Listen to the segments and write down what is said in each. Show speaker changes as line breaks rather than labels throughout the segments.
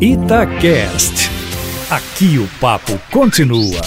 Itacast. Aqui o papo continua.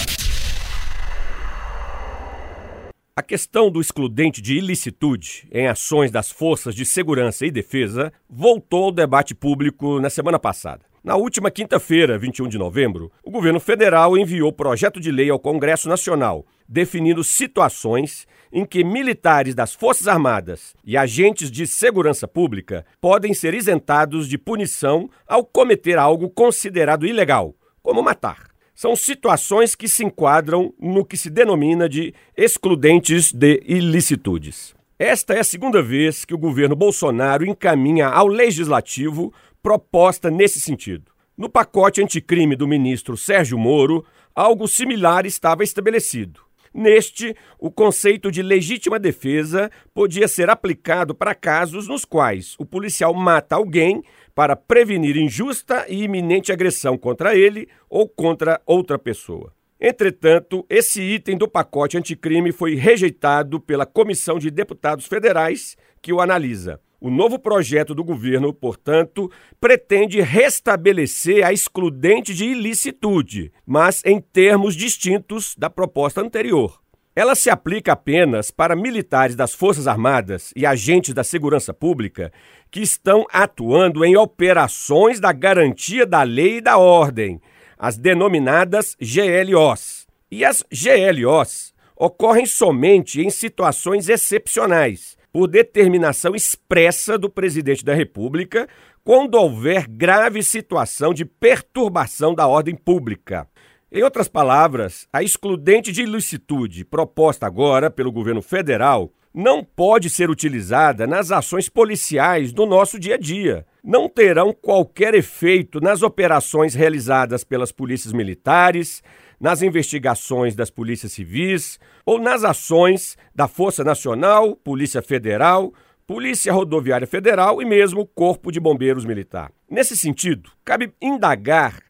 A questão do excludente de ilicitude em ações das forças de segurança e defesa voltou ao debate público na semana passada. Na última quinta-feira, 21 de novembro, o governo federal enviou projeto de lei ao Congresso Nacional, definindo situações em que militares das Forças Armadas e agentes de segurança pública podem ser isentados de punição ao cometer algo considerado ilegal, como matar são situações que se enquadram no que se denomina de excludentes de ilicitudes. Esta é a segunda vez que o governo Bolsonaro encaminha ao legislativo proposta nesse sentido. No pacote anticrime do ministro Sérgio Moro, algo similar estava estabelecido. Neste, o conceito de legítima defesa podia ser aplicado para casos nos quais o policial mata alguém para prevenir injusta e iminente agressão contra ele ou contra outra pessoa. Entretanto, esse item do pacote anticrime foi rejeitado pela Comissão de Deputados Federais, que o analisa. O novo projeto do governo, portanto, pretende restabelecer a excludente de ilicitude, mas em termos distintos da proposta anterior. Ela se aplica apenas para militares das Forças Armadas e agentes da segurança pública que estão atuando em operações da garantia da lei e da ordem, as denominadas GLOs. E as GLOs ocorrem somente em situações excepcionais por determinação expressa do presidente da República quando houver grave situação de perturbação da ordem pública. Em outras palavras, a excludente de ilicitude proposta agora pelo governo federal não pode ser utilizada nas ações policiais do nosso dia a dia. Não terão qualquer efeito nas operações realizadas pelas polícias militares, nas investigações das polícias civis ou nas ações da Força Nacional, Polícia Federal, Polícia Rodoviária Federal e mesmo Corpo de Bombeiros Militar. Nesse sentido, cabe indagar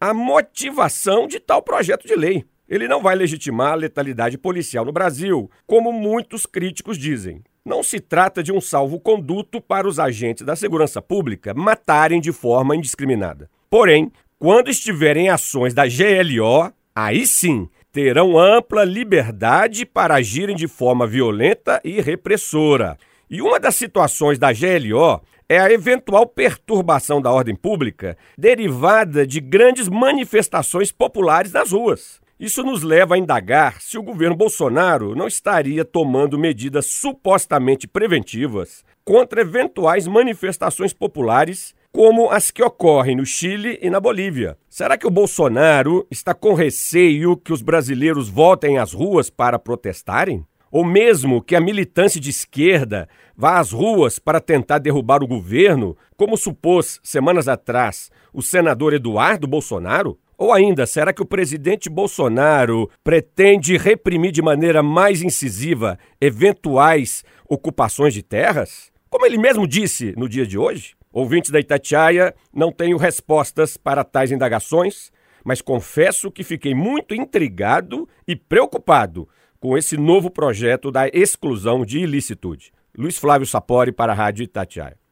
a motivação de tal projeto de lei. Ele não vai legitimar a letalidade policial no Brasil, como muitos críticos dizem. Não se trata de um salvo-conduto para os agentes da segurança pública matarem de forma indiscriminada. Porém, quando estiverem ações da GLO, aí sim terão ampla liberdade para agirem de forma violenta e repressora. E uma das situações da GLO é a eventual perturbação da ordem pública derivada de grandes manifestações populares nas ruas. Isso nos leva a indagar se o governo Bolsonaro não estaria tomando medidas supostamente preventivas contra eventuais manifestações populares como as que ocorrem no Chile e na Bolívia. Será que o Bolsonaro está com receio que os brasileiros voltem às ruas para protestarem? Ou mesmo que a militância de esquerda vá às ruas para tentar derrubar o governo, como supôs semanas atrás o senador Eduardo Bolsonaro? Ou ainda, será que o presidente Bolsonaro pretende reprimir de maneira mais incisiva eventuais ocupações de terras? Como ele mesmo disse no dia de hoje? Ouvintes da Itatiaia, não tenho respostas para tais indagações, mas confesso que fiquei muito intrigado e preocupado com esse novo projeto da exclusão de ilicitude. Luiz Flávio Sapori para a Rádio Itatiaia.